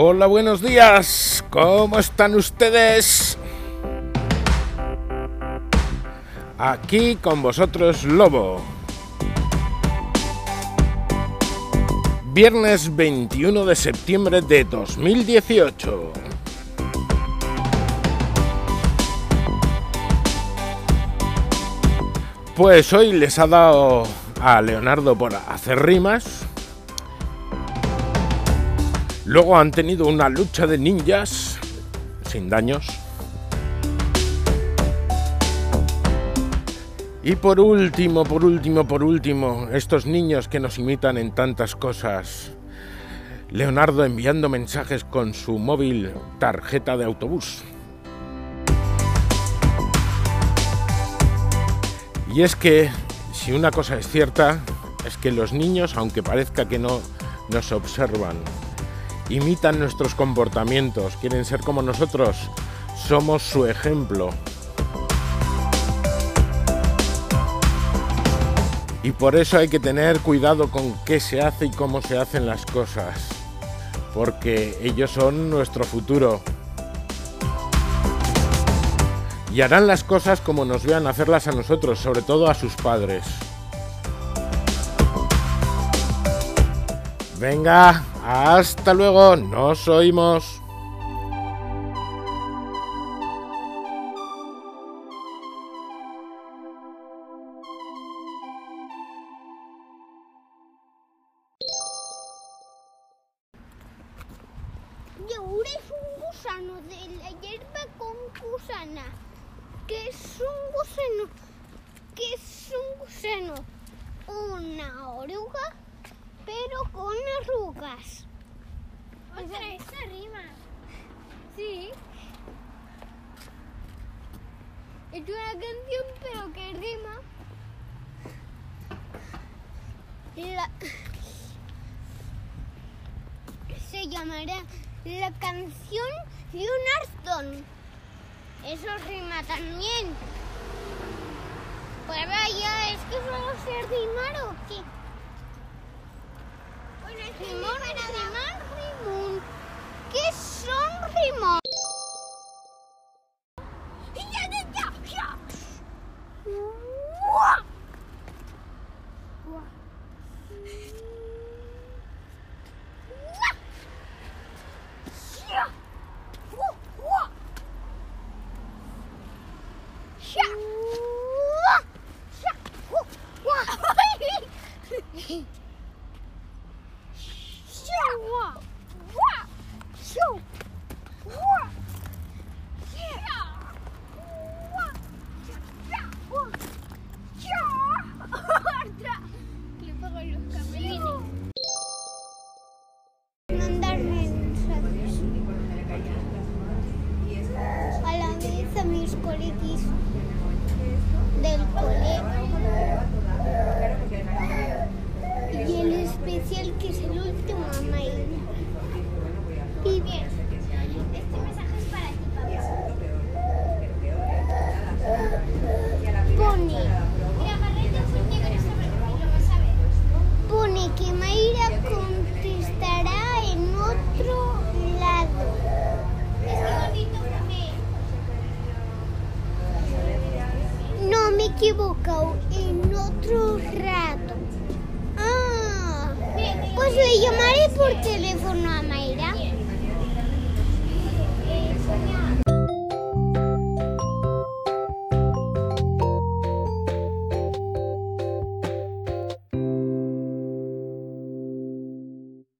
Hola, buenos días. ¿Cómo están ustedes? Aquí con vosotros Lobo. Viernes 21 de septiembre de 2018. Pues hoy les ha dado a Leonardo por hacer rimas. Luego han tenido una lucha de ninjas sin daños. Y por último, por último, por último, estos niños que nos imitan en tantas cosas. Leonardo enviando mensajes con su móvil tarjeta de autobús. Y es que, si una cosa es cierta, es que los niños, aunque parezca que no nos observan, imitan nuestros comportamientos, quieren ser como nosotros, somos su ejemplo. Y por eso hay que tener cuidado con qué se hace y cómo se hacen las cosas, porque ellos son nuestro futuro. Y harán las cosas como nos vean hacerlas a nosotros, sobre todo a sus padres. Venga, hasta luego, nos oímos. Yaura es un gusano de la hierba con gusana. ¿Qué es un gusano? ¿Qué es un gusano? Una oruga, pero con arrugas. Otra, esta rima. Sí. Es una canción, pero que rima. La- Se llamará La canción de un Arzón. Eso rima también. Pues vaya, es que solo sé rimar o qué. Rimón, rimar, rimón. ¿Qué son rimón? A mis coleguis del colegio y el especial que es el último a Mayra. Y bien, Este mensaje es para ti, papá. pone, Mira, Marlene fue un negro sobre y lo vas a ver. pone que Mayra contestará en otro lado. Es que bonito porque No me he equivocado, en otro rato. Ah, pues le llamaré por teléfono